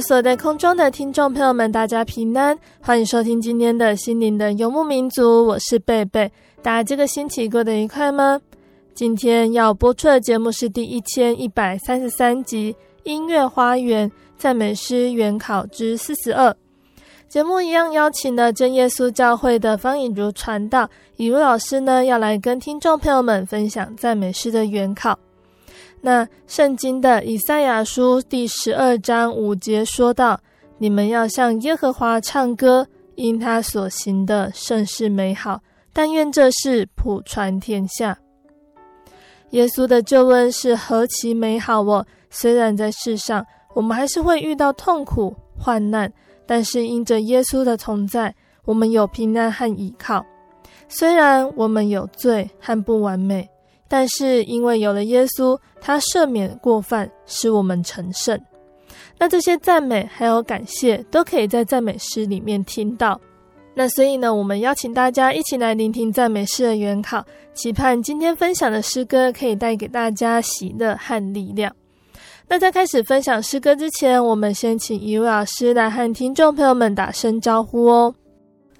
所在空中的听众朋友们，大家平安，欢迎收听今天的心灵的游牧民族，我是贝贝。大家这个星期过得愉快吗？今天要播出的节目是第一千一百三十三集《音乐花园赞美诗原考之四十二》。节目一样邀请了真耶稣教会的方颖如传道，以如老师呢要来跟听众朋友们分享赞美诗的原考。那圣经的以赛亚书第十二章五节说道：“你们要向耶和华唱歌，因他所行的甚是美好。但愿这事普传天下。耶稣的救恩是何其美好哦！虽然在世上我们还是会遇到痛苦患难，但是因着耶稣的同在，我们有平安和依靠。虽然我们有罪和不完美。”但是因为有了耶稣，他赦免过犯，使我们成圣。那这些赞美还有感谢，都可以在赞美诗里面听到。那所以呢，我们邀请大家一起来聆听赞美诗的原考，期盼今天分享的诗歌可以带给大家喜乐和力量。那在开始分享诗歌之前，我们先请一位老师来和听众朋友们打声招呼哦。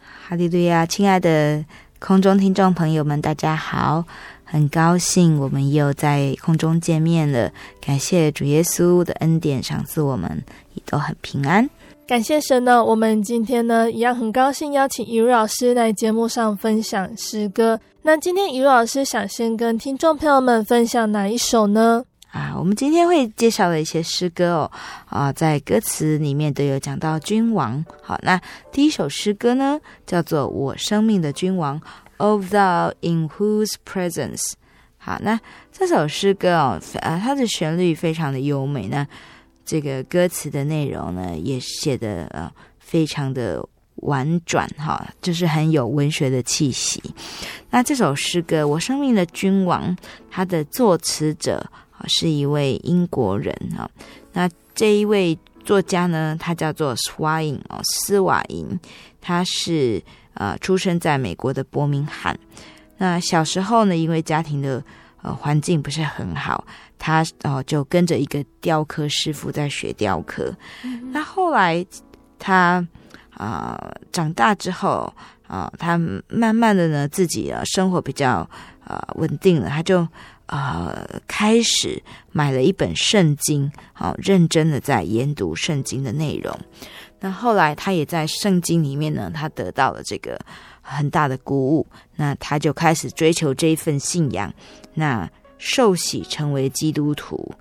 哈利路亚，亲爱的空中听众朋友们，大家好。很高兴我们又在空中见面了，感谢主耶稣的恩典赏赐我们也都很平安。感谢神呢，我们今天呢一样很高兴邀请以如老师来节目上分享诗歌。那今天以如老师想先跟听众朋友们分享哪一首呢？啊，我们今天会介绍的一些诗歌哦，啊，在歌词里面都有讲到君王。好，那第一首诗歌呢叫做《我生命的君王》。Of thou in whose presence，好，那这首诗歌哦，啊，它的旋律非常的优美那。这个歌词的内容呢，也写得呃非常的婉转哈，就是很有文学的气息。那这首诗歌《我生命的君王》，它的作词者啊是一位英国人啊。那这一位作家呢，他叫做 Swain 哦，斯瓦因，他是。呃，出生在美国的伯明翰。那小时候呢，因为家庭的呃环境不是很好，他哦、呃、就跟着一个雕刻师傅在学雕刻。嗯、那后来他啊、呃、长大之后啊、呃，他慢慢的呢自己啊生活比较啊、呃、稳定了，他就啊、呃、开始买了一本圣经，好、呃、认真的在研读圣经的内容。那后来，他也在圣经里面呢，他得到了这个很大的鼓舞。那他就开始追求这一份信仰，那受洗成为基督徒。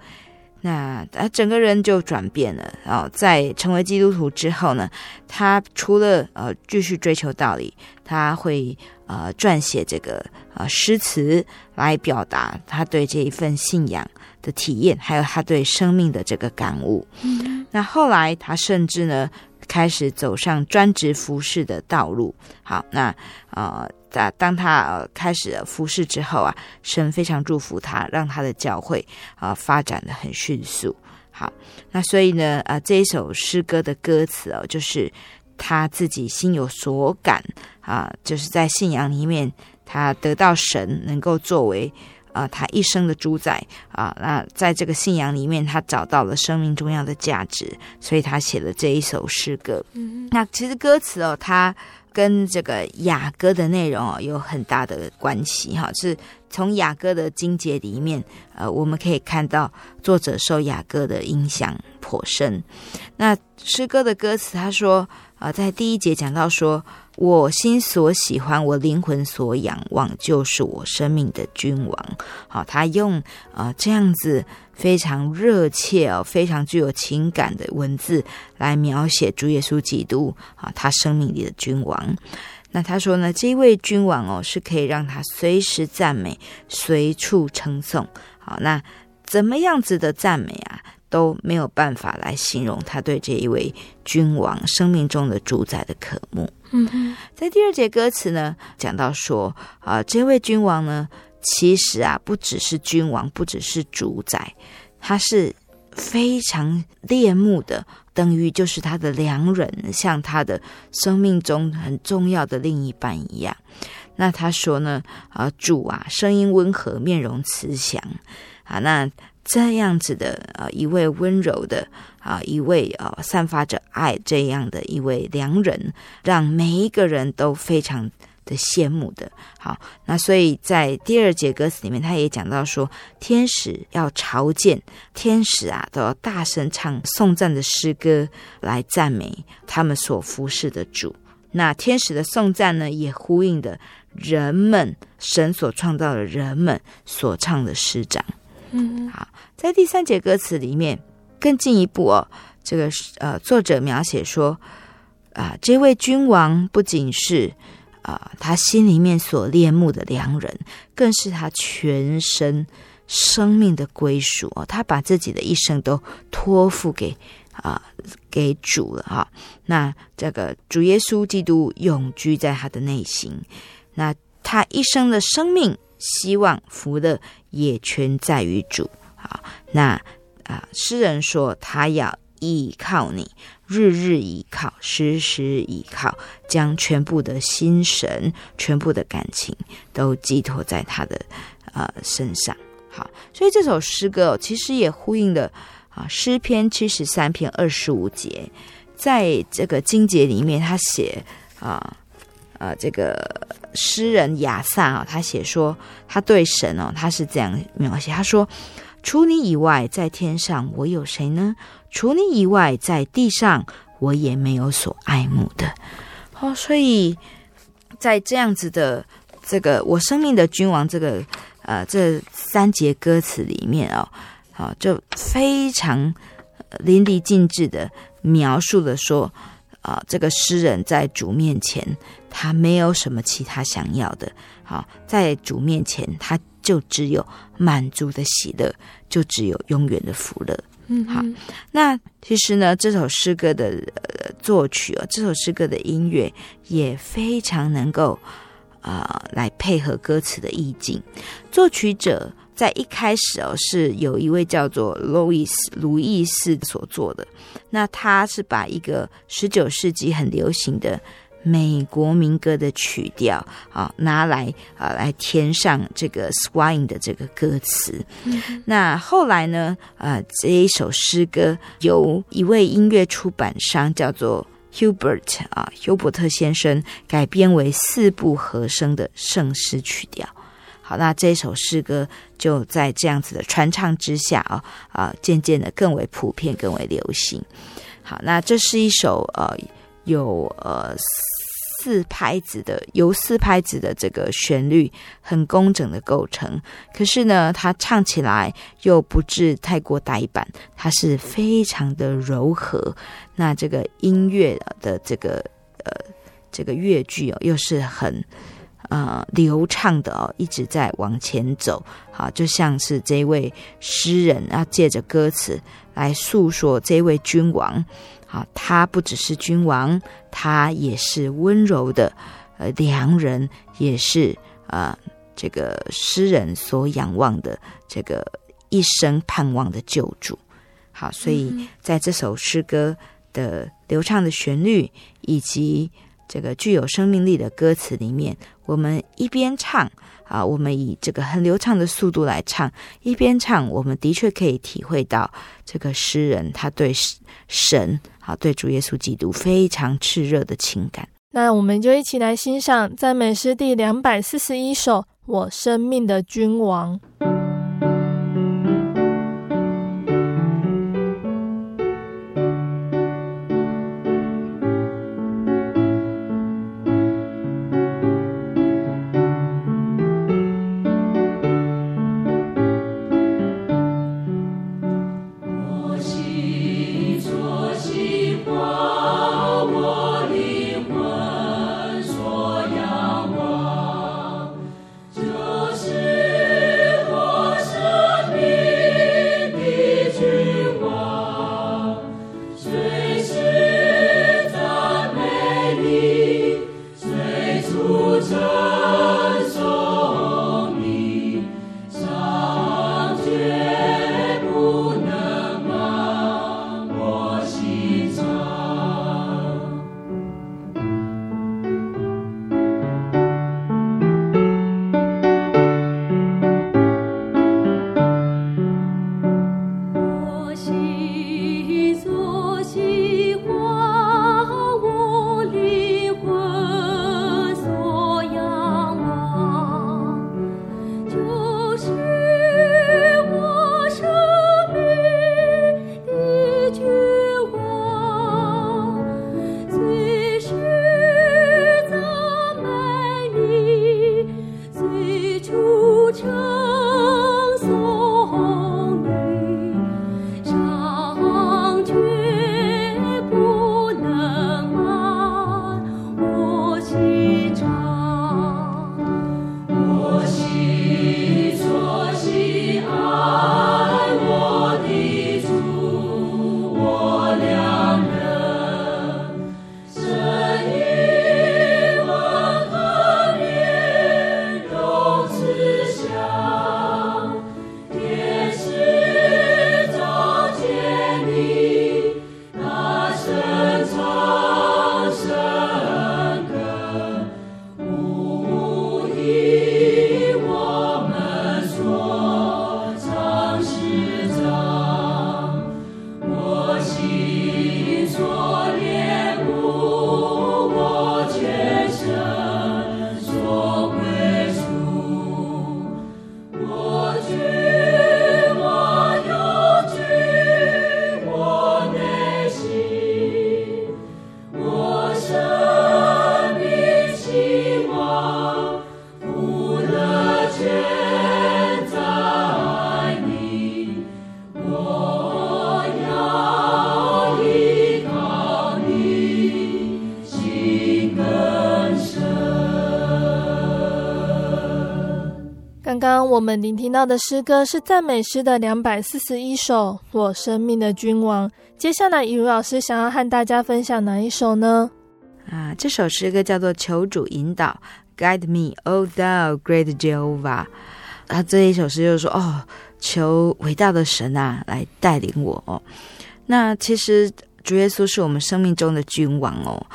那他整个人就转变了。然后在成为基督徒之后呢，他除了呃继续追求道理，他会呃撰写这个呃诗词来表达他对这一份信仰的体验，还有他对生命的这个感悟。嗯。那后来他甚至呢。开始走上专职服侍的道路。好，那呃，在当他、呃、开始服侍之后啊，神非常祝福他，让他的教会啊、发展得很迅速。好，那所以呢，呃，这一首诗歌的歌词哦，就是他自己心有所感啊，就是在信仰里面他得到神能够作为啊、呃、他一生的主宰啊。那在这个信仰里面，他找到了生命重要的价值，所以他写了这一首诗歌。嗯，那其实歌词哦，它跟这个雅歌的内容哦有很大的关系哈，是从雅歌的经节里面，呃，我们可以看到作者受雅歌的影响颇深。那诗歌的歌词，他说啊、在第一节讲到说，我心所喜欢，我灵魂所仰望，就是我生命的君王。好，他用啊、呃、这样子。非常热切哦，非常具有情感的文字来描写主耶稣基督啊，他生命里的君王。那他说呢，这一位君王哦，是可以让他随时赞美，随处称颂。好，那怎么样子的赞美啊，都没有办法来形容他对这一位君王生命中的主宰的渴慕。嗯，在第二节歌词呢，讲到说啊，这位君王呢。其实啊，不只是君王，不只是主宰，他是非常恋慕的，等于就是他的良人，像他的生命中很重要的另一半一样。那他说呢，啊，主啊，声音温和，面容慈祥，啊，那这样子的啊，一位温柔的啊，一位啊，散发着爱这样的一位良人，让每一个人都非常。的羡慕的，好，那所以在第二节歌词里面，他也讲到说，天使要朝见，天使啊都要大声唱颂赞的诗歌来赞美他们所服侍的主。那天使的颂赞呢，也呼应的人们神所创造的人们所唱的诗章。嗯，好，在第三节歌词里面更进一步哦，这个呃作者描写说啊、呃，这位君王不仅是。啊，他心里面所恋慕的良人，更是他全身生命的归属哦。他把自己的一生都托付给啊，给主了哈。那这个主耶稣基督永居在他的内心，那他一生的生命、希望、福乐也全在于主。好，那啊，诗人说他要依靠你。日日依靠，时时依靠，将全部的心神、全部的感情都寄托在他的呃身上。好，所以这首诗歌哦，其实也呼应了啊诗篇七十三篇二十五节，在这个经节里面，他写啊呃这个诗人亚萨啊，他写说他对神哦，他是这样描写，他说。除你以外，在天上我有谁呢？除你以外，在地上我也没有所爱慕的。哦，所以在这样子的这个我生命的君王这个呃这三节歌词里面哦，好，就非常淋漓尽致的描述了说啊，这个诗人在主面前，他没有什么其他想要的。好，在主面前，他就只有满足的喜乐。就只有永远的福乐。嗯，好。那其实呢，这首诗歌的作曲哦，这首诗歌的音乐也非常能够啊、呃、来配合歌词的意境。作曲者在一开始哦，是有一位叫做路易斯卢易斯所做的。那他是把一个十九世纪很流行的。美国民歌的曲调啊，拿来啊来填上这个 swing 的这个歌词。嗯、那后来呢，啊这一首诗歌由一位音乐出版商叫做 Hubert 啊，休伯特先生改编为四部和声的圣诗曲调。好，那这首诗歌就在这样子的传唱之下啊啊，渐渐的更为普遍，更为流行。好，那这是一首呃有呃。四拍子的，由四拍子的这个旋律很工整的构成，可是呢，它唱起来又不至太过呆板，它是非常的柔和。那这个音乐的这个呃这个乐句哦，又是很呃流畅的哦，一直在往前走，好，就像是这位诗人要借着歌词来诉说这位君王。好，他不只是君王，他也是温柔的，呃，良人，也是啊、呃，这个诗人所仰望的，这个一生盼望的救主。好，所以在这首诗歌的流畅的旋律以及这个具有生命力的歌词里面，我们一边唱啊，我们以这个很流畅的速度来唱，一边唱，我们的确可以体会到这个诗人他对神啊，对主耶稣基督非常炽热的情感。那我们就一起来欣赏赞美诗第两百四十一首《我生命的君王》。们聆听到的诗歌是赞美诗的两百四十一首《我生命的君王》。接下来，以如老师想要和大家分享哪一首呢？啊，这首诗歌叫做《求主引导》，Guide me, O Thou Great Jehovah。啊，这一首诗就是说，哦，求伟大的神啊来带领我哦。那其实主耶稣是我们生命中的君王哦，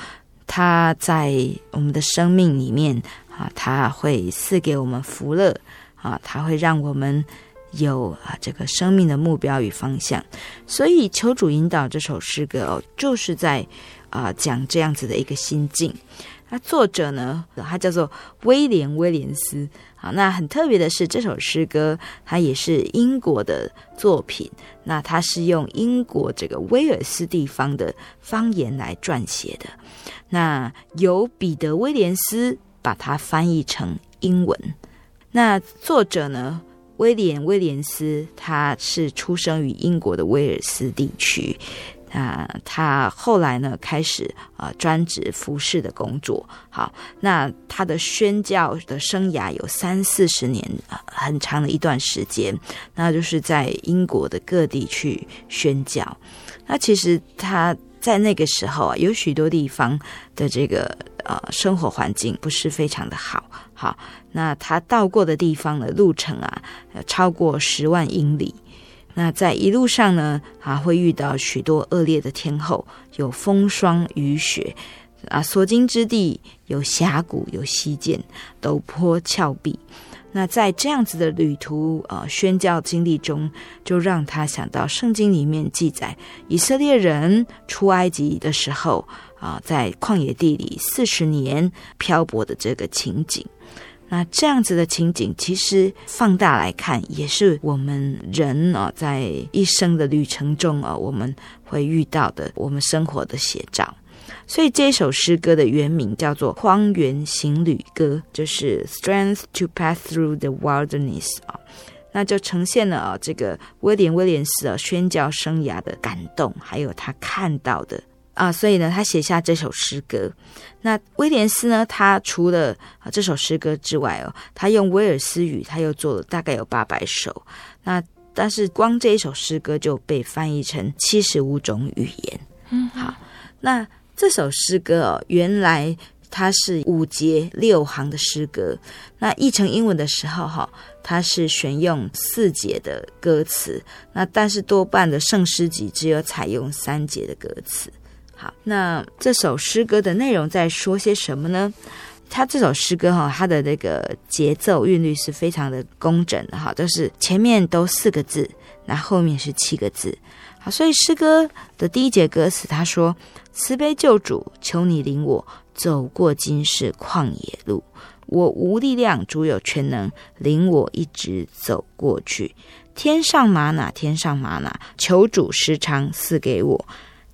他在我们的生命里面啊，他会赐给我们福乐。啊，它会让我们有啊这个生命的目标与方向，所以求主引导这首诗歌哦，就是在啊讲这样子的一个心境。那作者呢，他叫做威廉威廉斯。好，那很特别的是，这首诗歌它也是英国的作品。那它是用英国这个威尔斯地方的方言来撰写的。那由彼得威廉斯把它翻译成英文。那作者呢？威廉威廉斯，他是出生于英国的威尔斯地区。啊，他后来呢开始啊专职服侍的工作。好，那他的宣教的生涯有三四十年，很长的一段时间。那就是在英国的各地去宣教。那其实他在那个时候啊，有许多地方的这个呃生活环境不是非常的好。好。那他到过的地方的路程啊，超过十万英里。那在一路上呢，啊会遇到许多恶劣的天候，有风霜雨雪，啊，所经之地有峡谷，有溪涧，陡坡峭壁。那在这样子的旅途呃宣教经历中，就让他想到圣经里面记载以色列人出埃及的时候啊，在旷野地里四十年漂泊的这个情景。那这样子的情景，其实放大来看，也是我们人啊在一生的旅程中啊，我们会遇到的我们生活的写照。所以这首诗歌的原名叫做《荒原行旅歌》，就是 Strength to Pass Through the Wilderness 啊，那就呈现了啊这个威廉威廉斯啊宣教生涯的感动，还有他看到的啊，所以呢，他写下这首诗歌。那威廉斯呢，他除了啊这首诗歌之外哦，他用威尔斯语，他又做了大概有八百首。那但是光这一首诗歌就被翻译成七十五种语言。嗯，好，那。这首诗歌哦，原来它是五节六行的诗歌。那译成英文的时候，哈，它是选用四节的歌词。那但是多半的圣诗集只有采用三节的歌词。好，那这首诗歌的内容在说些什么呢？他这首诗歌哈，它的那个节奏韵律是非常的工整的哈，就是前面都四个字，那后面是七个字。好，所以诗歌的第一节歌词，他说：“慈悲救主，求你领我走过今世旷野路，我无力量，主有全能，领我一直走过去。天上吗哪，天上吗哪，求主时常赐给我。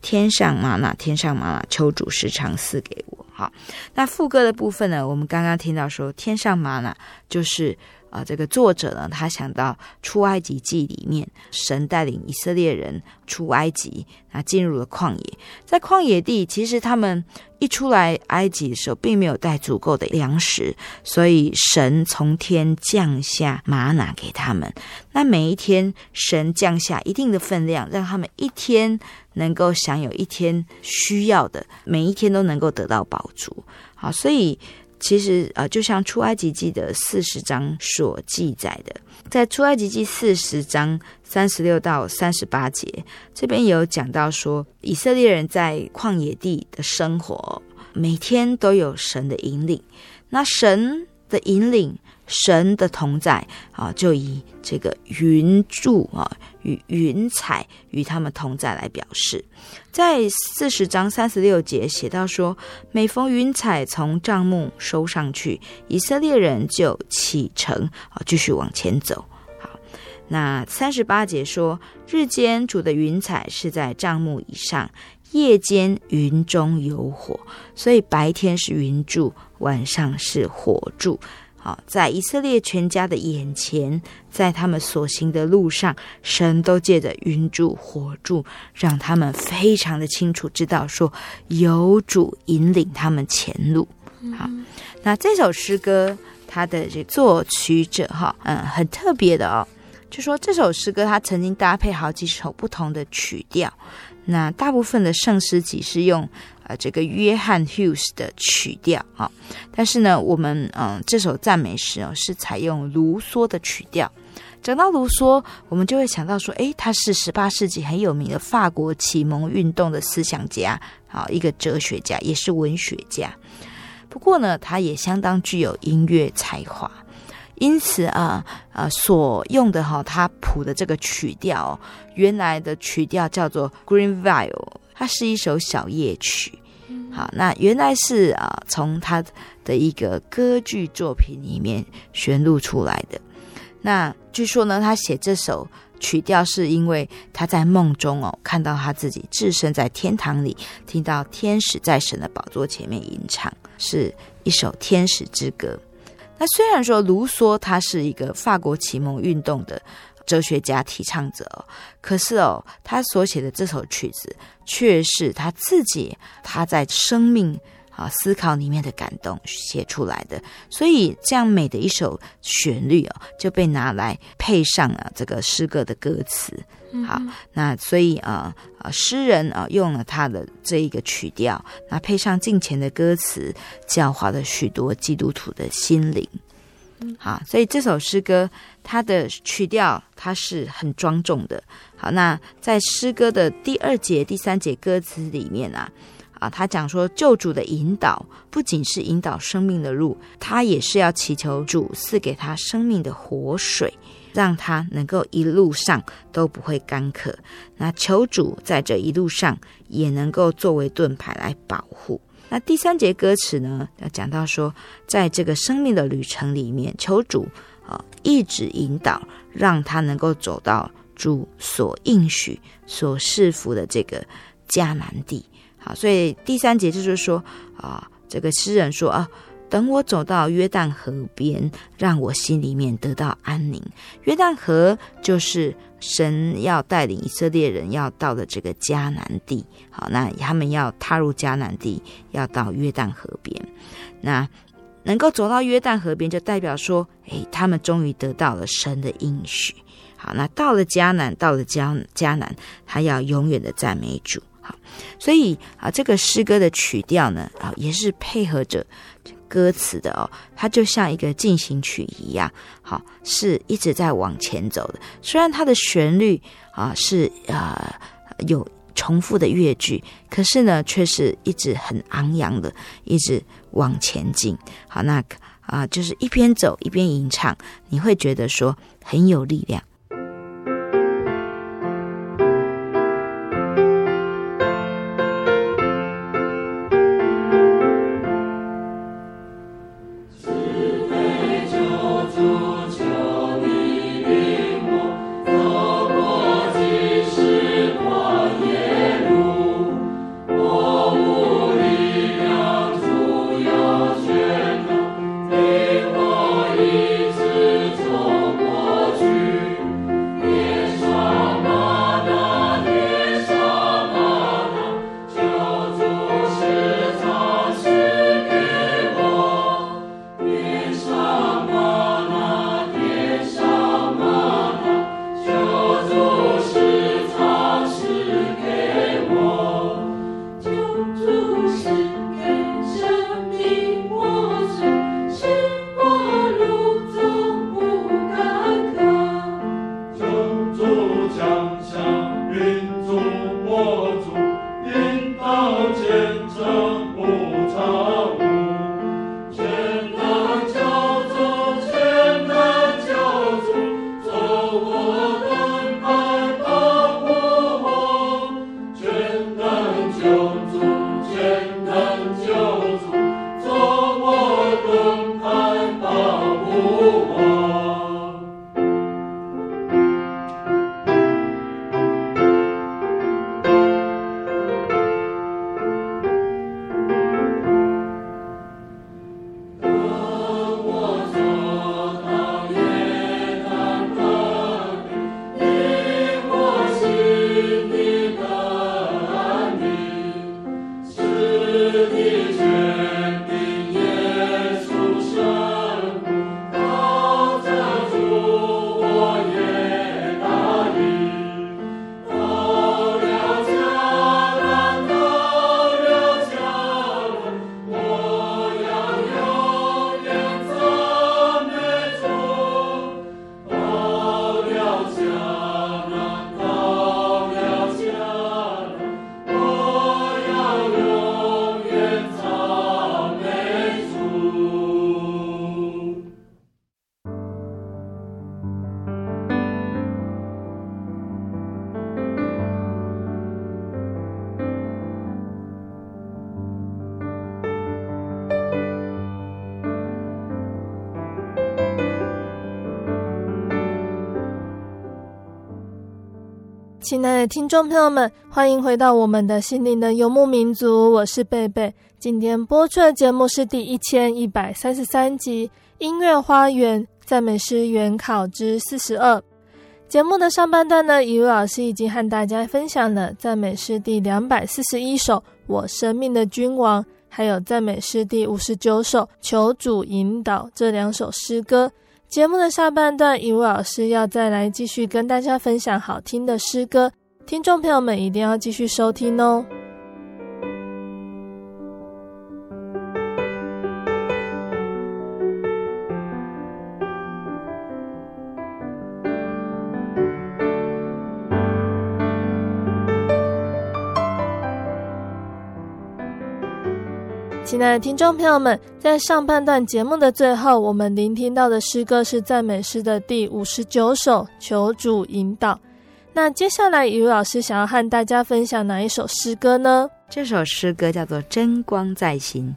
天上妈妈，天上妈妈，求主时常赐给我。”好，那副歌的部分呢，我们刚刚听到说，天上妈妈就是。啊，这个作者呢，他想到出埃及记里面，神带领以色列人出埃及，啊，进入了旷野。在旷野地，其实他们一出来埃及的时候，并没有带足够的粮食，所以神从天降下玛拿给他们。那每一天，神降下一定的分量，让他们一天能够享有一天需要的，每一天都能够得到饱足。好，所以。其实啊，就像出埃及记的四十章所记载的，在出埃及记四十章三十六到三十八节，这边有讲到说，以色列人在旷野地的生活，每天都有神的引领。那神的引领。神的同在啊，就以这个云柱啊与云彩与他们同在来表示。在四十章三十六节写到说，每逢云彩从帐幕收上去，以色列人就启程啊，继续往前走。好，那三十八节说，日间主的云彩是在帐幕以上，夜间云中有火，所以白天是云柱，晚上是火柱。好，在以色列全家的眼前，在他们所行的路上，神都借着云柱、火柱，让他们非常的清楚知道说，有主引领他们前路。好，那这首诗歌，它的这作曲者哈，嗯，很特别的哦，就说这首诗歌，它曾经搭配好几首不同的曲调。那大部分的圣诗集是用。呃，这个约翰 Hughes 的曲调啊，但是呢，我们嗯、这首赞美诗哦，是采用卢梭的曲调。讲到卢梭，我们就会想到说，诶，他是十八世纪很有名的法国启蒙运动的思想家，啊，一个哲学家，也是文学家。不过呢，他也相当具有音乐才华，因此啊啊，所用的哈，他谱的这个曲调，原来的曲调叫做 Green Viol。它是一首小夜曲，好，那原来是啊，从他的一个歌剧作品里面选录出来的。那据说呢，他写这首曲调是因为他在梦中哦，看到他自己置身在天堂里，听到天使在神的宝座前面吟唱，是一首天使之歌。那虽然说卢梭他是一个法国启蒙运动的。哲学家提倡者，可是哦，他所写的这首曲子却是他自己他在生命啊思考里面的感动写出来的，所以这样美的一首旋律哦，就被拿来配上了这个诗歌的歌词。好，那所以啊啊，诗人啊用了他的这一个曲调，那配上敬虔的歌词，教化了许多基督徒的心灵。好，所以这首诗歌它的曲调它是很庄重的。好，那在诗歌的第二节、第三节歌词里面啊，啊，他讲说救主的引导不仅是引导生命的路，他也是要祈求主赐给他生命的活水，让他能够一路上都不会干渴。那求主在这一路上也能够作为盾牌来保护。那第三节歌词呢，要讲到说，在这个生命的旅程里面，求主啊一直引导，让他能够走到主所应许、所赐福的这个迦南地。好，所以第三节就是说啊，这个诗人说啊，等我走到约旦河边，让我心里面得到安宁。约旦河就是。神要带领以色列人要到的这个迦南地，好，那他们要踏入迦南地，要到约旦河边。那能够走到约旦河边，就代表说，诶，他们终于得到了神的应许。好，那到了迦南，到了迦迦南，他要永远的赞美主。好，所以啊，这个诗歌的曲调呢，啊，也是配合着。歌词的哦，它就像一个进行曲一样，好，是一直在往前走的。虽然它的旋律啊是呃有重复的乐句，可是呢，却是一直很昂扬的，一直往前进。好，那啊就是一边走一边吟唱，你会觉得说很有力量。听众朋友们，欢迎回到我们的心灵的游牧民族，我是贝贝。今天播出的节目是第一千一百三十三集《音乐花园赞美诗原考之四十二》。节目的上半段呢，一位老师已经和大家分享了赞美诗第两百四十一首《我生命的君王》，还有赞美诗第五十九首《求主引导》这两首诗歌。节目的下半段，一位老师要再来继续跟大家分享好听的诗歌，听众朋友们一定要继续收听哦。亲爱的听众朋友们，在上半段节目的最后，我们聆听到的诗歌是赞美诗的第五十九首《求主引导》。那接下来，雨老师想要和大家分享哪一首诗歌呢？这首诗歌叫做《真光在心》。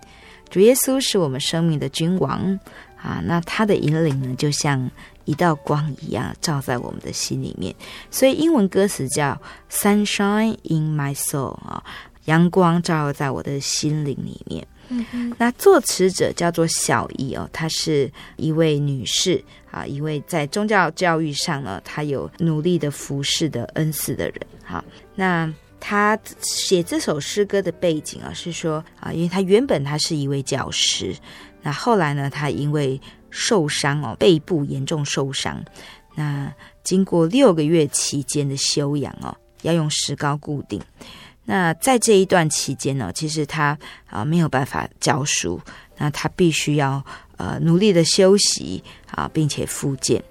主耶稣是我们生命的君王啊，那他的引领呢，就像一道光一样，照在我们的心里面。所以英文歌词叫 “Sunshine in my soul” 啊，阳光照耀在我的心灵里面。嗯，那作词者叫做小易哦，她是一位女士啊，一位在宗教教育上呢，他有努力的服侍的恩赐的人。好，那他写这首诗歌的背景啊，是说啊，因为他原本他是一位教师，那后来呢，他因为受伤哦，背部严重受伤，那经过六个月期间的休养哦，要用石膏固定。那在这一段期间呢，其实他啊没有办法教书，那他必须要呃努力的休息啊，并且复健。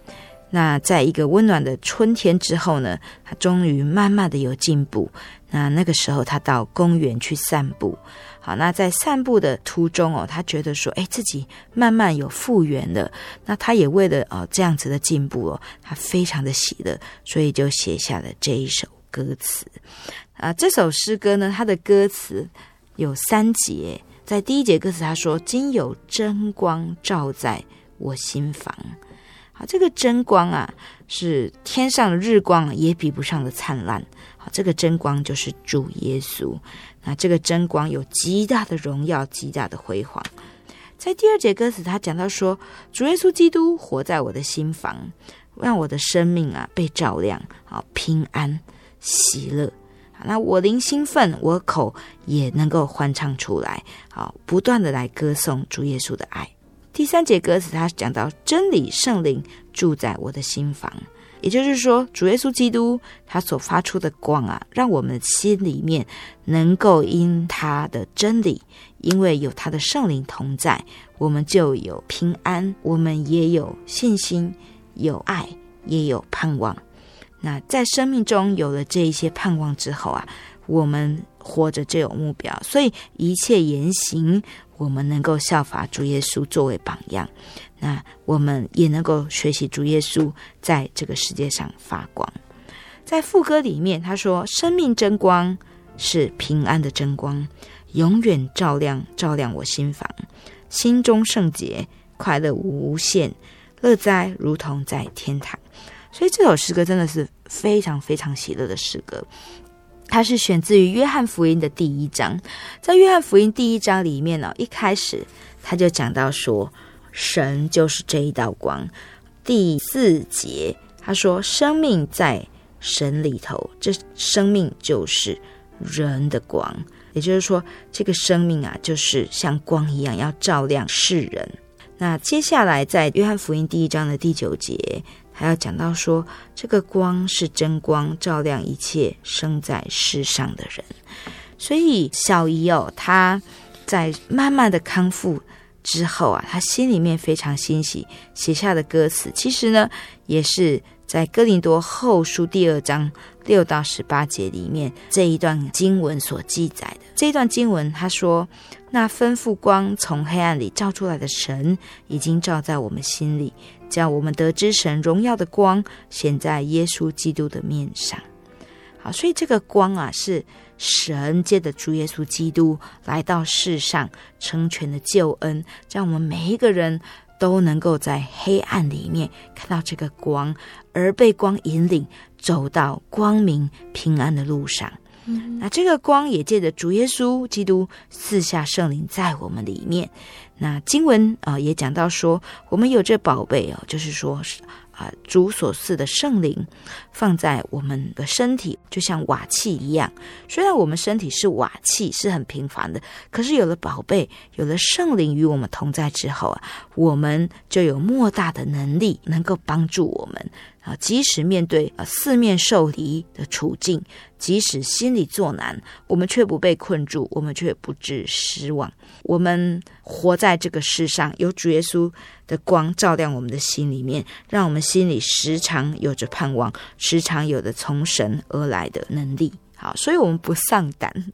那在一个温暖的春天之后呢，他终于慢慢的有进步。那那个时候他到公园去散步，好，那在散步的途中哦，他觉得说，哎，自己慢慢有复原了。那他也为了哦这样子的进步哦，他非常的喜乐，所以就写下了这一首歌词。啊，这首诗歌呢，它的歌词有三节。在第一节歌词，他说：“今有真光照在我心房。”好，这个真光啊，是天上的日光也比不上的灿烂。好，这个真光就是主耶稣。那这个真光有极大的荣耀，极大的辉煌。在第二节歌词，他讲到说：“主耶稣基督活在我的心房，让我的生命啊被照亮，好平安喜乐。”那我灵兴奋，我口也能够欢唱出来，好，不断的来歌颂主耶稣的爱。第三节歌词，他讲到真理圣灵住在我的心房，也就是说，主耶稣基督他所发出的光啊，让我们心里面能够因他的真理，因为有他的圣灵同在，我们就有平安，我们也有信心，有爱，也有盼望。那在生命中有了这一些盼望之后啊，我们活着就有目标，所以一切言行，我们能够效法主耶稣作为榜样。那我们也能够学习主耶稣在这个世界上发光。在副歌里面，他说：“生命真光是平安的真光，永远照亮照亮我心房，心中圣洁，快乐无限，乐哉如同在天堂。”所以这首诗歌真的是非常非常喜乐的诗歌，它是选自于约翰福音的第一章。在约翰福音第一章里面呢，一开始他就讲到说，神就是这一道光。第四节他说，生命在神里头，这生命就是人的光，也就是说，这个生命啊，就是像光一样，要照亮世人。那接下来在约翰福音第一章的第九节。还要讲到说，这个光是真光，照亮一切生在世上的人。所以小姨哦，她在慢慢的康复之后啊，她心里面非常欣喜，写下的歌词，其实呢，也是在哥林多后书第二章六到十八节里面这一段经文所记载的。这一段经文，他说：“那吩咐光从黑暗里照出来的神，已经照在我们心里。”叫我们得知神荣耀的光显在耶稣基督的面上。好，所以这个光啊，是神借着主耶稣基督来到世上成全的救恩，让我们每一个人都能够在黑暗里面看到这个光，而被光引领走到光明平安的路上。嗯，那这个光也借着主耶稣基督四下圣灵在我们里面。那经文啊、呃、也讲到说，我们有这宝贝哦，就是说啊、呃，主所赐的圣灵放在我们的身体，就像瓦器一样。虽然我们身体是瓦器，是很平凡的，可是有了宝贝，有了圣灵与我们同在之后啊，我们就有莫大的能力，能够帮助我们。啊，即使面对啊四面受敌的处境，即使心里作难，我们却不被困住，我们却不致失望。我们活在这个世上，有主耶稣的光照亮我们的心里面，让我们心里时常有着盼望，时常有着从神而来的能力。好，所以我们不丧胆。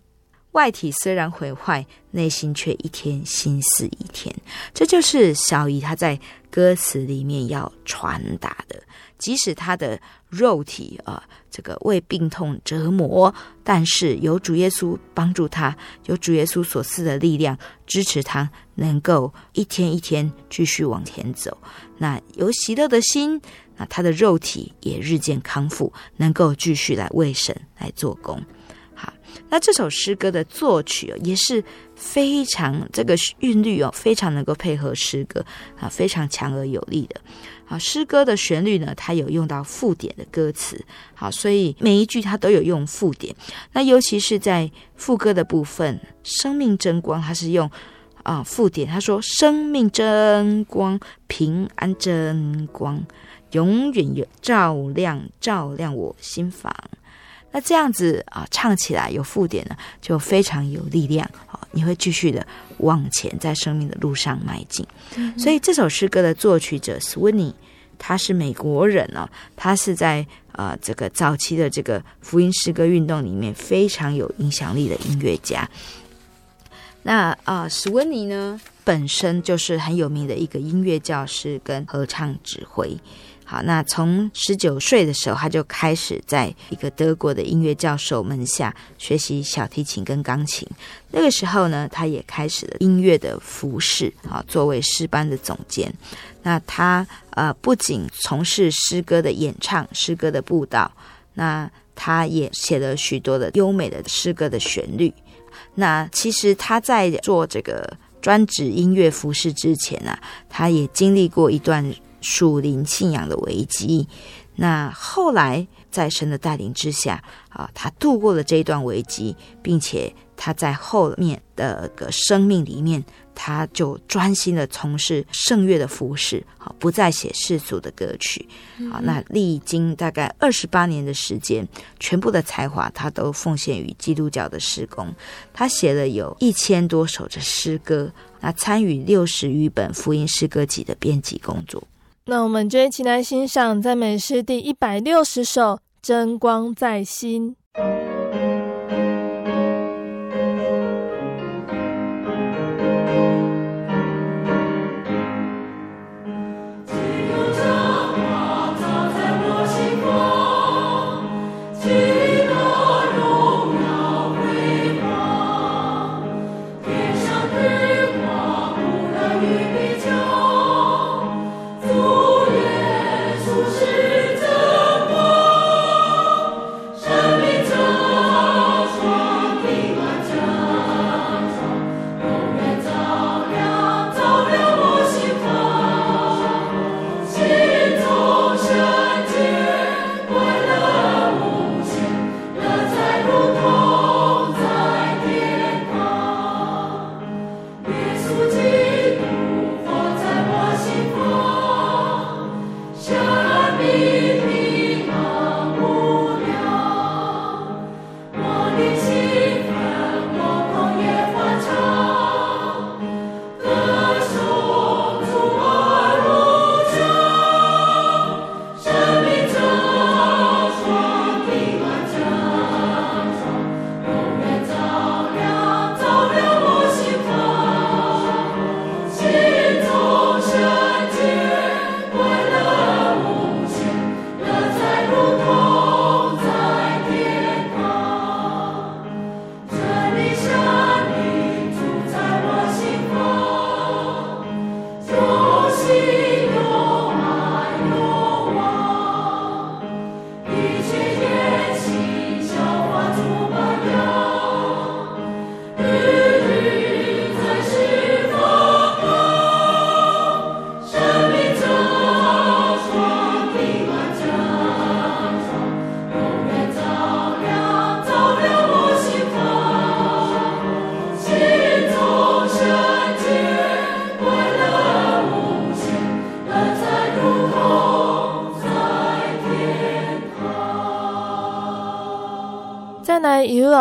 外体虽然毁坏，内心却一天新似一天。这就是小姨她在歌词里面要传达的。即使他的肉体啊，这个为病痛折磨，但是有主耶稣帮助他，有主耶稣所赐的力量支持他，能够一天一天继续往前走。那有喜乐的心，那他的肉体也日渐康复，能够继续来为神来做工。那这首诗歌的作曲也是非常这个韵律哦，非常能够配合诗歌啊，非常强而有力的。好，诗歌的旋律呢，它有用到附点的歌词，好，所以每一句它都有用附点。那尤其是在副歌的部分，“生命真光”，它是用啊附点。他说：“生命真光，平安真光，永远有照亮照亮我心房。”那这样子啊，唱起来有附点呢，就非常有力量。好，你会继续的往前，在生命的路上迈进。嗯、所以这首诗歌的作曲者 Sweeney，他是美国人哦，他是在啊、呃、这个早期的这个福音诗歌运动里面非常有影响力的音乐家。那啊、呃，Sweeney 呢本身就是很有名的一个音乐教师跟合唱指挥。好，那从十九岁的时候，他就开始在一个德国的音乐教授门下学习小提琴跟钢琴。那个时候呢，他也开始了音乐的服侍，啊，作为诗班的总监。那他呃，不仅从事诗歌的演唱、诗歌的布道，那他也写了许多的优美的诗歌的旋律。那其实他在做这个专职音乐服侍之前呢，啊，他也经历过一段。属灵信仰的危机，那后来在神的带领之下啊，他度过了这一段危机，并且他在后面的个生命里面，他就专心的从事圣乐的服饰，好，不再写世俗的歌曲，好，那历经大概二十八年的时间，全部的才华他都奉献于基督教的施工，他写了有一千多首的诗歌，那参与六十余本福音诗歌集的编辑工作。那我们就一起来欣赏赞美诗第一百六十首《真光在心》。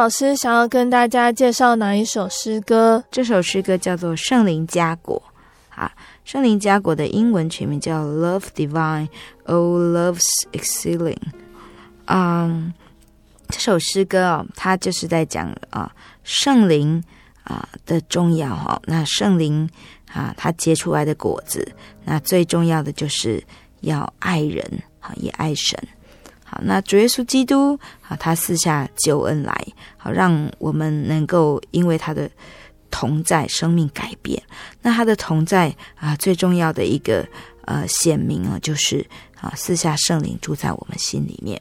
老师想要跟大家介绍哪一首诗歌？这首诗歌叫做《圣灵嘉果》啊，《圣灵嘉果》的英文全名叫 Love Divine, O Love's Excelling。嗯，这首诗歌啊，它就是在讲啊，圣灵啊的重要哈。那圣灵啊，它结出来的果子，那最重要的就是要爱人，好也爱神。好，那主耶稣基督啊，他四下救恩来，好让我们能够因为他的同在，生命改变。那他的同在啊，最重要的一个呃显明啊，就是啊四下圣灵住在我们心里面。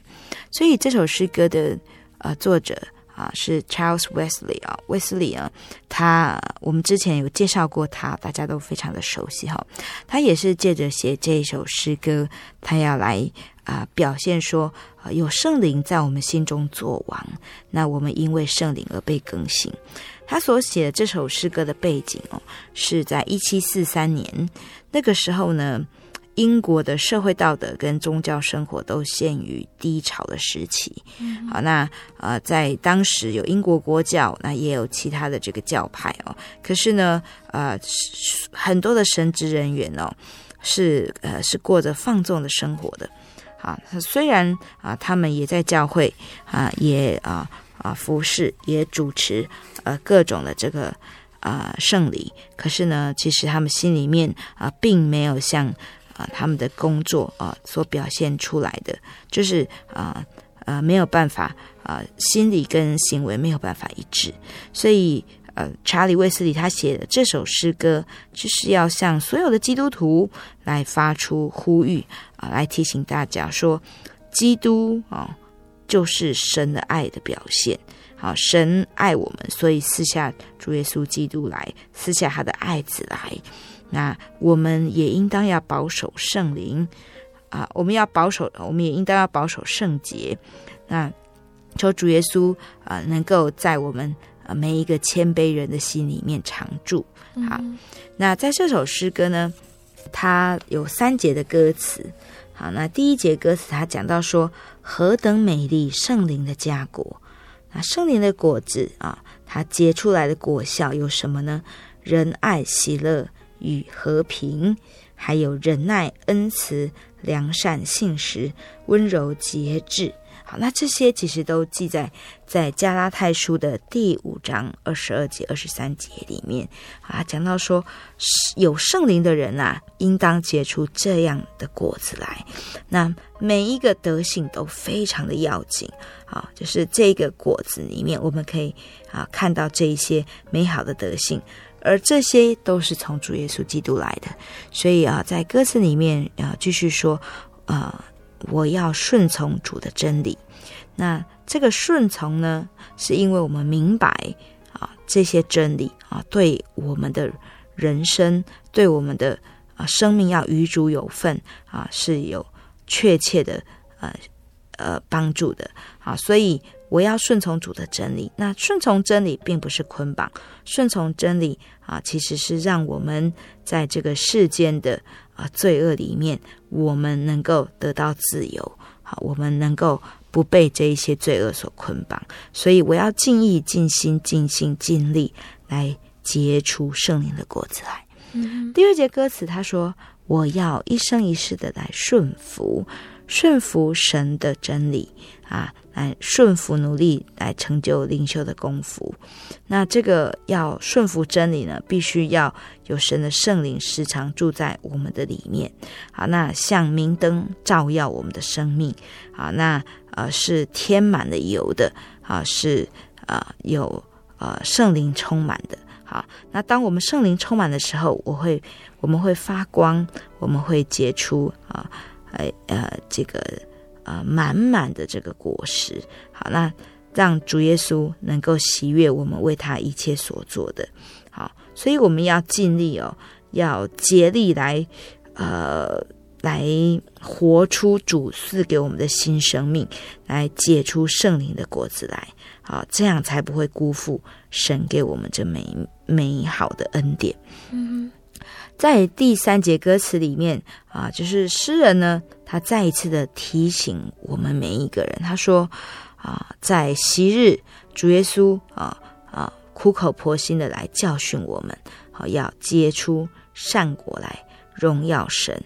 所以这首诗歌的呃作者啊是 Charles Wesley 啊，卫斯理啊，他我们之前有介绍过他，大家都非常的熟悉哈。他也是借着写这一首诗歌，他要来。啊，表现说，啊，有圣灵在我们心中作王，那我们因为圣灵而被更新。他所写的这首诗歌的背景哦，是在一七四三年，那个时候呢，英国的社会道德跟宗教生活都陷于低潮的时期。嗯、好，那呃，在当时有英国国教，那也有其他的这个教派哦。可是呢，呃，很多的神职人员哦，是呃是过着放纵的生活的。啊，虽然啊，他们也在教会啊，也啊啊服侍，也主持呃各种的这个啊圣礼，可是呢，其实他们心里面啊，并没有像啊他们的工作啊所表现出来的，就是啊呃没有办法啊，心理跟行为没有办法一致，所以。呃，查理·卫斯理他写的这首诗歌，就是要向所有的基督徒来发出呼吁啊，来提醒大家说，基督啊，就是神的爱的表现。好，神爱我们，所以赐下主耶稣基督来，赐下他的爱子来。那我们也应当要保守圣灵啊，我们要保守，我们也应当要保守圣洁。那求主耶稣啊，能够在我们。啊，每一个谦卑人的心里面常住。好，那在这首诗歌呢，它有三节的歌词。好，那第一节歌词它讲到说，何等美丽圣灵的家国。那圣灵的果子啊，它结出来的果效有什么呢？仁爱、喜乐与和平，还有忍耐、恩慈、良善、信实、温柔、节制。好，那这些其实都记载在加拉太书的第五章二十二节、二十三节里面啊，讲到说有圣灵的人啊，应当结出这样的果子来。那每一个德性都非常的要紧啊，就是这个果子里面，我们可以啊看到这一些美好的德性，而这些都是从主耶稣基督来的。所以啊，在歌词里面啊，继续说啊。我要顺从主的真理，那这个顺从呢，是因为我们明白啊这些真理啊，对我们的人生，对我们的啊生命要与主有份啊，是有确切的呃呃帮助的啊，所以我要顺从主的真理。那顺从真理并不是捆绑，顺从真理啊，其实是让我们在这个世间的。啊，罪恶里面，我们能够得到自由，好，我们能够不被这一些罪恶所捆绑。所以，我要尽意、尽心、尽心、尽力来结出圣灵的果子来。嗯，第二节歌词他说：“我要一生一世的来顺服，顺服神的真理啊。”来顺服努力来成就灵修的功夫，那这个要顺服真理呢，必须要有神的圣灵时常住在我们的里面。好，那像明灯照耀我们的生命。好，那呃是添满了油的啊，是啊有呃圣灵充满的。好，那当我们圣灵充满的时候，我会我们会发光，我们会结出啊，呃呃这个。啊、呃，满满的这个果实，好，那让主耶稣能够喜悦我们为他一切所做的，好，所以我们要尽力哦，要竭力来，呃，来活出主赐给我们的新生命，来结出圣灵的果子来，好，这样才不会辜负神给我们这美美好的恩典。嗯。在第三节歌词里面啊，就是诗人呢，他再一次的提醒我们每一个人，他说啊，在昔日主耶稣啊啊苦口婆心的来教训我们，好、要结出善果来荣耀神。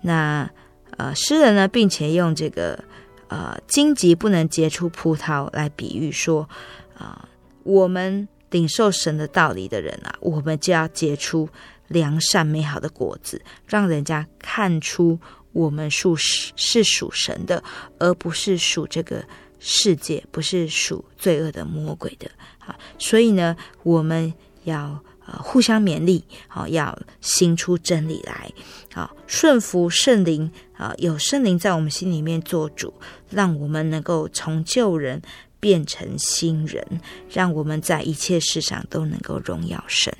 那呃，诗人呢，并且用这个呃荆棘不能结出葡萄来比喻说啊。我们领受神的道理的人啊，我们就要结出良善美好的果子，让人家看出我们属是是属神的，而不是属这个世界，不是属罪恶的魔鬼的。啊，所以呢，我们要。呃，互相勉励，好，要行出真理来，好，顺服圣灵，啊，有圣灵在我们心里面做主，让我们能够从旧人变成新人，让我们在一切事上都能够荣耀神。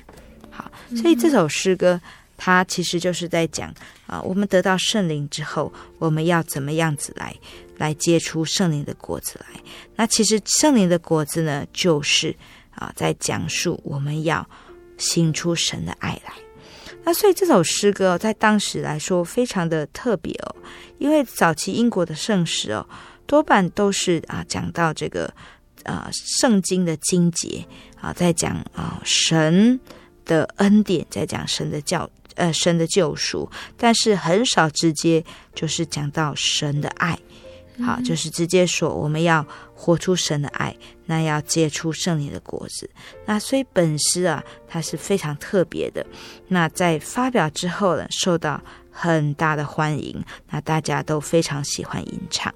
所以这首诗歌它其实就是在讲啊，我们得到圣灵之后，我们要怎么样子来来结出圣灵的果子来？那其实圣灵的果子呢，就是啊，在讲述我们要。行出神的爱来，那所以这首诗歌在当时来说非常的特别哦，因为早期英国的圣诗哦，多半都是啊讲到这个啊圣经的经节啊，在讲啊神的恩典，在讲神的教呃神的救赎，但是很少直接就是讲到神的爱。好，就是直接说我们要活出神的爱，那要结出圣灵的果子。那所以本诗啊，它是非常特别的。那在发表之后呢，受到很大的欢迎，那大家都非常喜欢吟唱。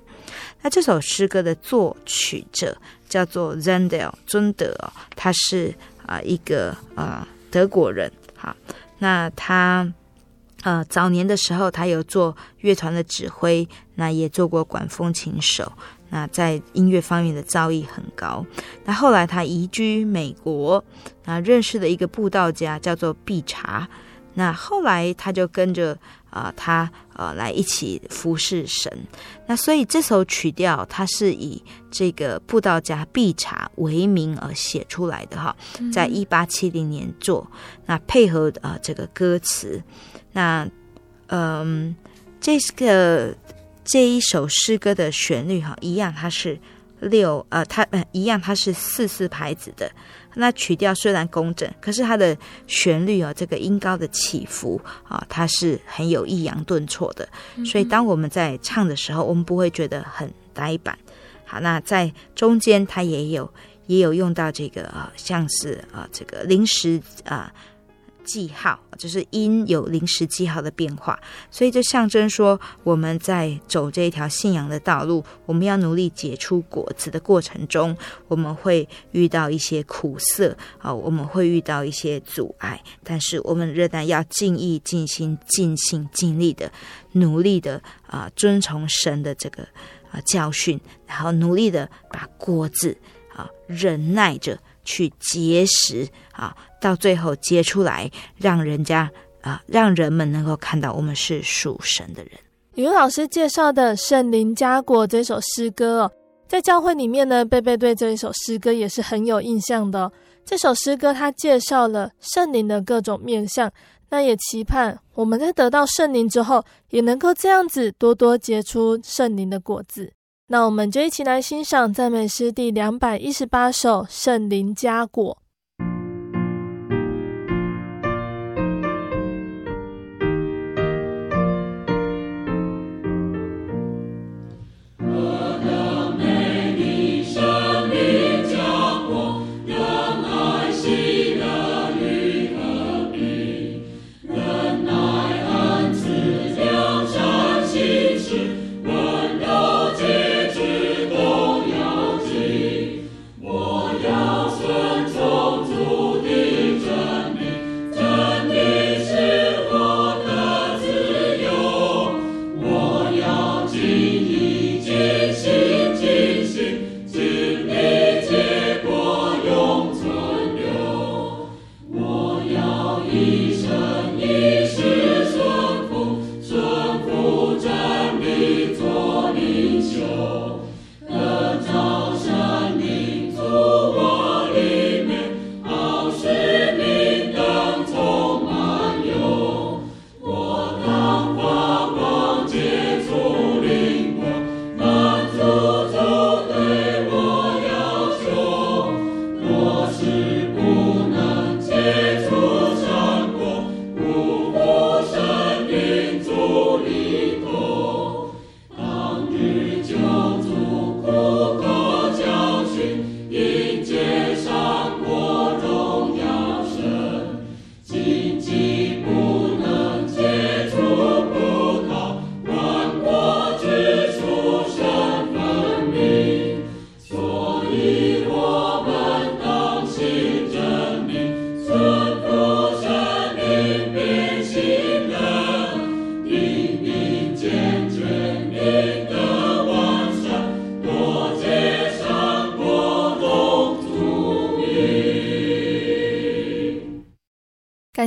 那这首诗歌的作曲者叫做 Zendel 尊德，他是啊一个啊德国人。好，那他。呃，早年的时候，他有做乐团的指挥，那也做过管风琴手，那在音乐方面的造诣很高。那后来他移居美国，那认识了一个布道家，叫做碧查。那后来他就跟着啊、呃，他呃来一起服侍神。那所以这首曲调，它是以这个布道家毕查为名而写出来的哈，在一八七零年做，那配合啊、呃、这个歌词。那，嗯，这个这一首诗歌的旋律哈，一样它是六呃，它呃一样它是四四拍子的。那曲调虽然工整，可是它的旋律啊，这个音高的起伏啊，它是很有抑扬顿挫的。所以当我们在唱的时候，我们不会觉得很呆板。好，那在中间它也有也有用到这个啊，像是啊这个临时啊。记号就是因有临时记号的变化，所以就象征说我们在走这一条信仰的道路，我们要努力结出果子的过程中，我们会遇到一些苦涩啊，我们会遇到一些阻碍，但是我们仍然要尽意、尽心、尽心尽力的努力的啊，遵从神的这个啊教训，然后努力的把果子啊忍耐着去结实啊。到最后结出来，让人家啊，让人们能够看到我们是属神的人。语文老师介绍的《圣灵结果》这首诗歌哦，在教会里面呢，贝贝对这一首诗歌也是很有印象的。这首诗歌它介绍了圣灵的各种面相，那也期盼我们在得到圣灵之后，也能够这样子多多结出圣灵的果子。那我们就一起来欣赏赞美诗第两百一十八首《圣灵加果》。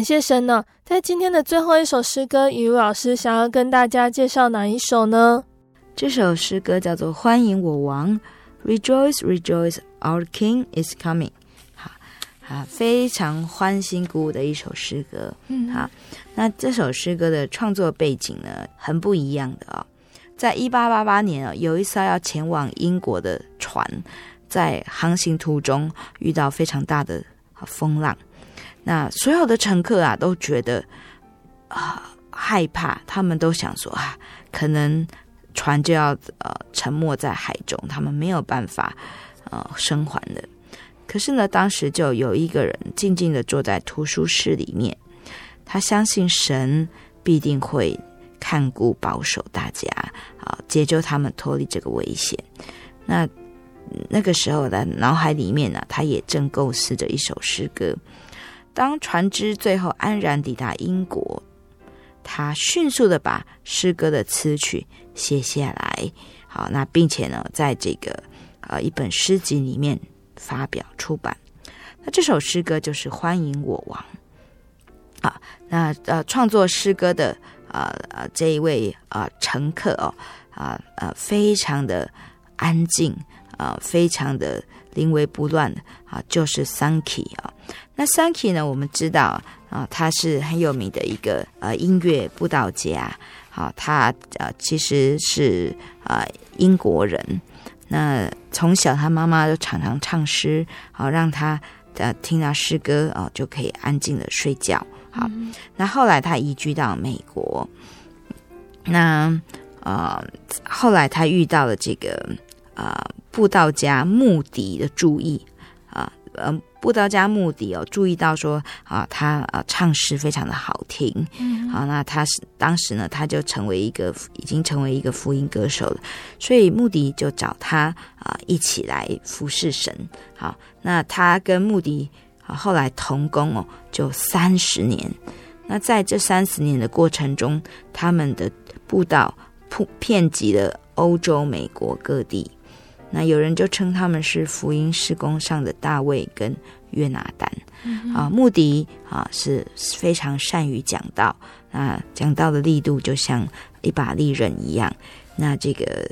谢神呢！在今天的最后一首诗歌，雨露老师想要跟大家介绍哪一首呢？这首诗歌叫做《欢迎我王》，Rejoice, Rejoice, Our King is coming。好啊，非常欢欣鼓舞的一首诗歌。嗯，好，那这首诗歌的创作背景呢，很不一样的哦。在一八八八年啊，有一艘要前往英国的船，在航行途中遇到非常大的风浪。那所有的乘客啊都觉得啊、害怕，他们都想说啊，可能船就要呃沉没在海中，他们没有办法呃生还的。可是呢，当时就有一个人静静的坐在图书室里面，他相信神必定会看顾保守大家啊，解救他们脱离这个危险。那那个时候的脑海里面呢、他也正构思着一首诗歌。当船只最后安然抵达英国，他迅速的把诗歌的词曲写下来，好，那并且呢，在这个呃一本诗集里面发表出版。那这首诗歌就是《欢迎我王》啊。那呃，创作诗歌的呃呃这一位呃乘客哦啊呃，非常的安静啊、呃，非常的临危不乱啊，就是 Sankey 啊。那 Sankey 呢？我们知道啊，他是很有名的一个呃音乐布道家。好，他呃其实是呃英国人。那从小他妈妈就常常唱诗，好让他呃听到诗歌哦就可以安静的睡觉。好，那后来他移居到美国。那呃后来他遇到了这个呃布道家穆迪的注意啊，嗯。布道家穆迪哦，注意到说啊，他啊唱诗非常的好听，嗯，好，那他是当时呢，他就成为一个已经成为一个福音歌手了，所以穆迪就找他啊一起来服侍神。好，那他跟穆迪啊后来同工哦，就三十年。那在这三十年的过程中，他们的布道铺遍及了欧洲、美国各地。那有人就称他们是福音施工上的大卫跟约拿丹，嗯、啊，穆迪啊是非常善于讲道，那，讲道的力度就像一把利刃一样。那这个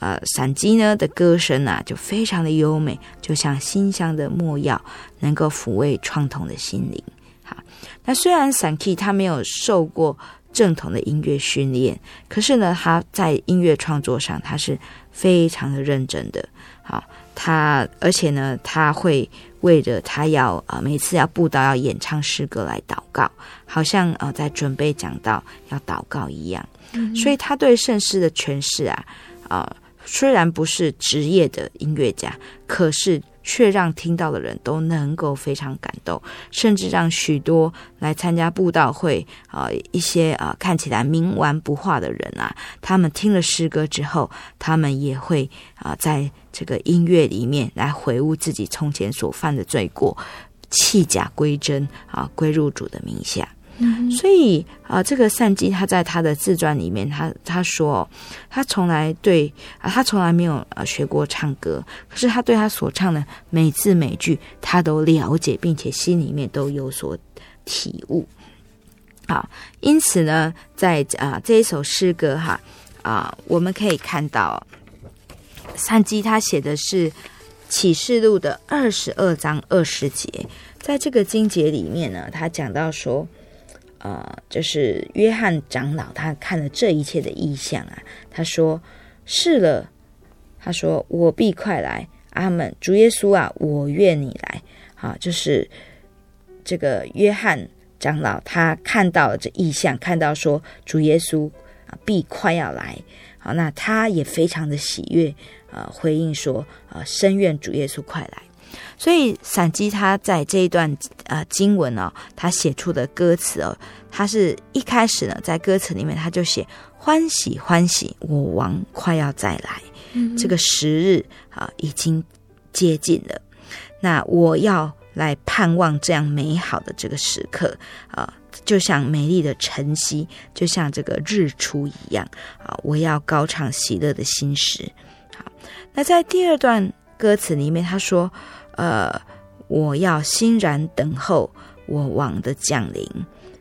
呃，闪基呢的歌声啊就非常的优美，就像馨香的墨药，能够抚慰创痛的心灵。好，那虽然闪基他没有受过正统的音乐训练，可是呢，他在音乐创作上他是。非常的认真的，好，他而且呢，他会为着他要啊、呃，每次要布道要演唱诗歌来祷告，好像啊、呃、在准备讲到要祷告一样，嗯、所以他对圣诗的诠释啊，啊、呃，虽然不是职业的音乐家，可是。却让听到的人都能够非常感动，甚至让许多来参加布道会啊、一些啊、看起来冥顽不化的人啊，他们听了诗歌之后，他们也会啊、在这个音乐里面来回悟自己从前所犯的罪过，弃假归真啊，归入主的名下。所以啊、这个善基他在他的自传里面，他他说，他从来对啊，他从来没有呃学过唱歌，可是他对他所唱的每字每句，他都了解，并且心里面都有所体悟。好，因此呢，在啊、这一首诗歌哈啊、我们可以看到，善基他写的是启示录的二十二章二十节，在这个经节里面呢，他讲到说。呃，就是约翰长老，他看了这一切的异象啊，他说是了，他说我必快来，阿门。主耶稣啊，我愿你来。好，就是这个约翰长老，他看到了这异象，看到说主耶稣啊必快要来。好，那他也非常的喜悦，呃，回应说，呃，深愿主耶稣快来。所以，散基他在这一段呃经文哦，他写出的歌词哦，他是一开始呢，在歌词里面他就写欢喜欢喜，我王快要再来，嗯、这个时日啊已经接近了。那我要来盼望这样美好的这个时刻啊，就像美丽的晨曦，就像这个日出一样啊，我要高唱喜乐的心时。好，那在第二段歌词里面，他说。呃，我要欣然等候我王的降临。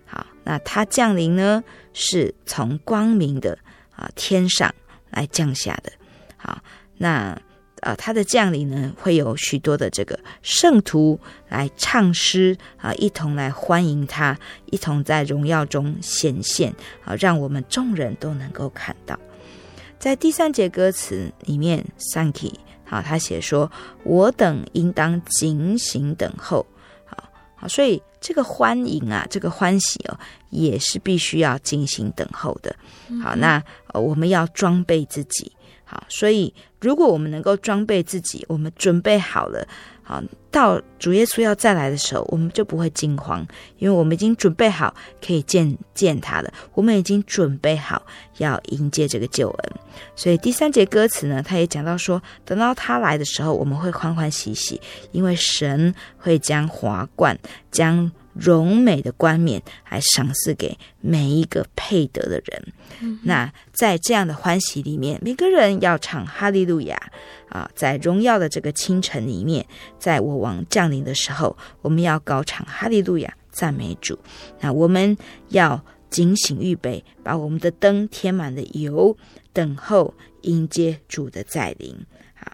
好，那他降临呢，是从光明的啊天上来降下的。好，那呃他的降临呢，会有许多的这个圣徒来唱诗啊，一同来欢迎他，一同在荣耀中显现啊，让我们众人都能够看到。在第三节歌词里面，Sankey 好，他写说：“我等应当警醒等候。”好，好，所以。这个欢迎啊，这个欢喜哦，也是必须要警醒等候的。好，那我们要装备自己。好，所以如果我们能够装备自己，我们准备好了。好，到主耶稣要再来的时候，我们就不会惊慌，因为我们已经准备好可以见见他了。我们已经准备好要迎接这个救恩。所以第三节歌词呢，他也讲到说，等到他来的时候，我们会欢欢喜喜，因为神会将华冠、将荣美的冠冕来赏赐给每一个配得的人。嗯、那在这样的欢喜里面，每个人要唱哈利路亚。啊，在荣耀的这个清晨里面，在我王降临的时候，我们要高唱哈利路亚，赞美主。那我们要警醒预备，把我们的灯添满了油，等候迎接主的再临。啊，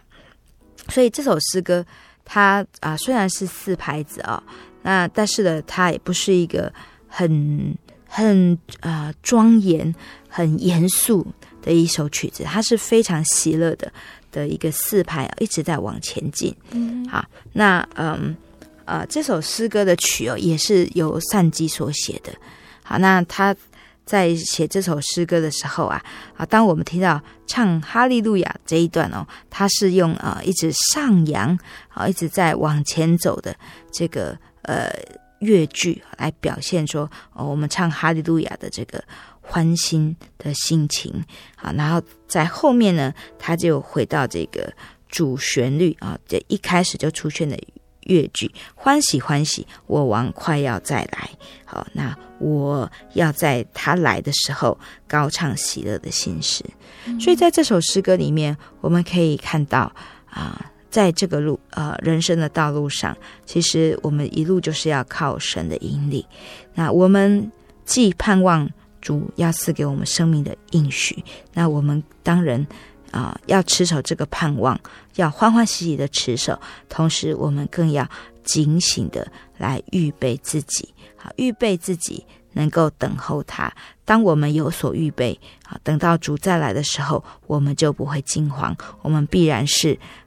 所以这首诗歌它啊虽然是四拍子啊，那但是呢，它也不是一个很很啊庄严、很严肃的一首曲子，它是非常喜乐的。的一个四拍一直在往前进，嗯，好，那嗯呃这首诗歌的曲哦也是由善基所写的，好，那他在写这首诗歌的时候啊啊，当我们听到唱哈利路亚这一段哦，他是用啊、呃、一直上扬啊一直在往前走的这个呃乐句来表现说哦，我们唱哈利路亚的这个。欢欣的心情，啊，然后在后面呢，他就回到这个主旋律啊，这一开始就出现的乐句，欢喜欢喜，我王快要再来，好，那我要在他来的时候高唱喜乐的心事。所以在这首诗歌里面，我们可以看到啊，在这个路呃人生的道路上，其实我们一路就是要靠神的引领。那我们既盼望。主要赐给我们生命的应许，那我们当然啊、要持守这个盼望，要欢欢喜喜的持守。同时，我们更要警醒的来预备自己，好预备自己能够等候他。当我们有所预备，啊，等到主再来的时候，我们就不会惊慌，我们必然是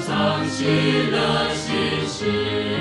常喜乐心事。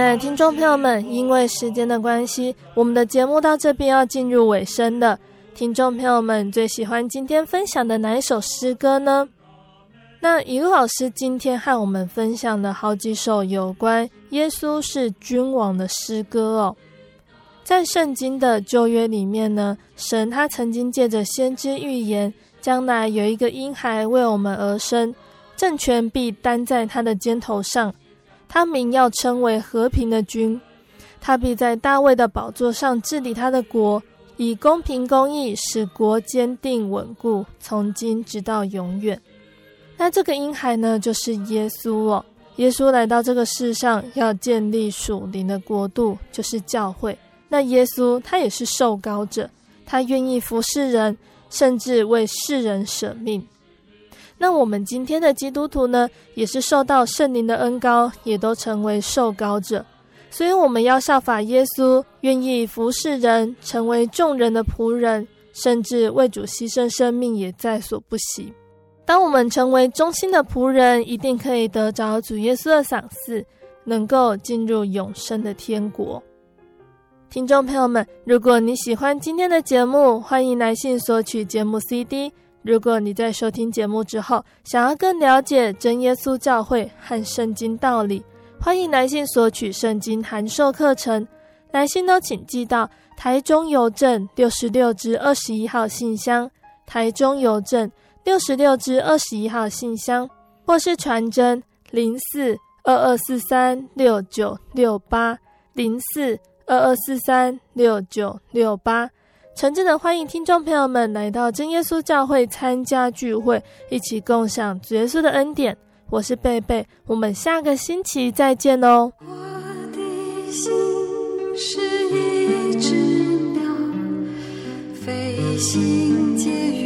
那听众朋友们，因为时间的关系，我们的节目到这边要进入尾声了。听众朋友们最喜欢今天分享的哪一首诗歌呢？那一路老师今天和我们分享了好几首有关耶稣是君王的诗歌哦。在圣经的旧约里面呢，神他曾经借着先知预言，将来有一个婴孩为我们而生，政权必担在他的肩头上。他名要称为和平的君，他必在大卫的宝座上治理他的国，以公平公义使国坚定稳固，从今直到永远。那这个婴孩呢，就是耶稣哦。耶稣来到这个世上，要建立属灵的国度，就是教会。那耶稣他也是受膏者，他愿意服侍人，甚至为世人舍命。那我们今天的基督徒呢，也是受到圣灵的恩膏，也都成为受膏者。所以我们要效法耶稣，愿意服侍人，成为众人的仆人，甚至为主牺牲生命，也在所不惜。当我们成为忠心的仆人，一定可以得着主耶稣的赏赐，能够进入永生的天国。听众朋友们，如果你喜欢今天的节目，欢迎来信索取节目 CD。如果你在收听节目之后，想要更了解真耶稣教会和圣经道理，欢迎来信索取圣经函授课程。来信都请寄到台中邮政六十六至二十一号信箱，台中邮政六十六至二十一号信箱，或是传真零四二二四三六九六八零四二二四三六九六八。诚挚的欢迎听众朋友们来到真耶稣教会参加聚会，一起共享主耶稣的恩典。我是贝贝，我们下个星期再见哦。我的心是一只鸟，飞行结于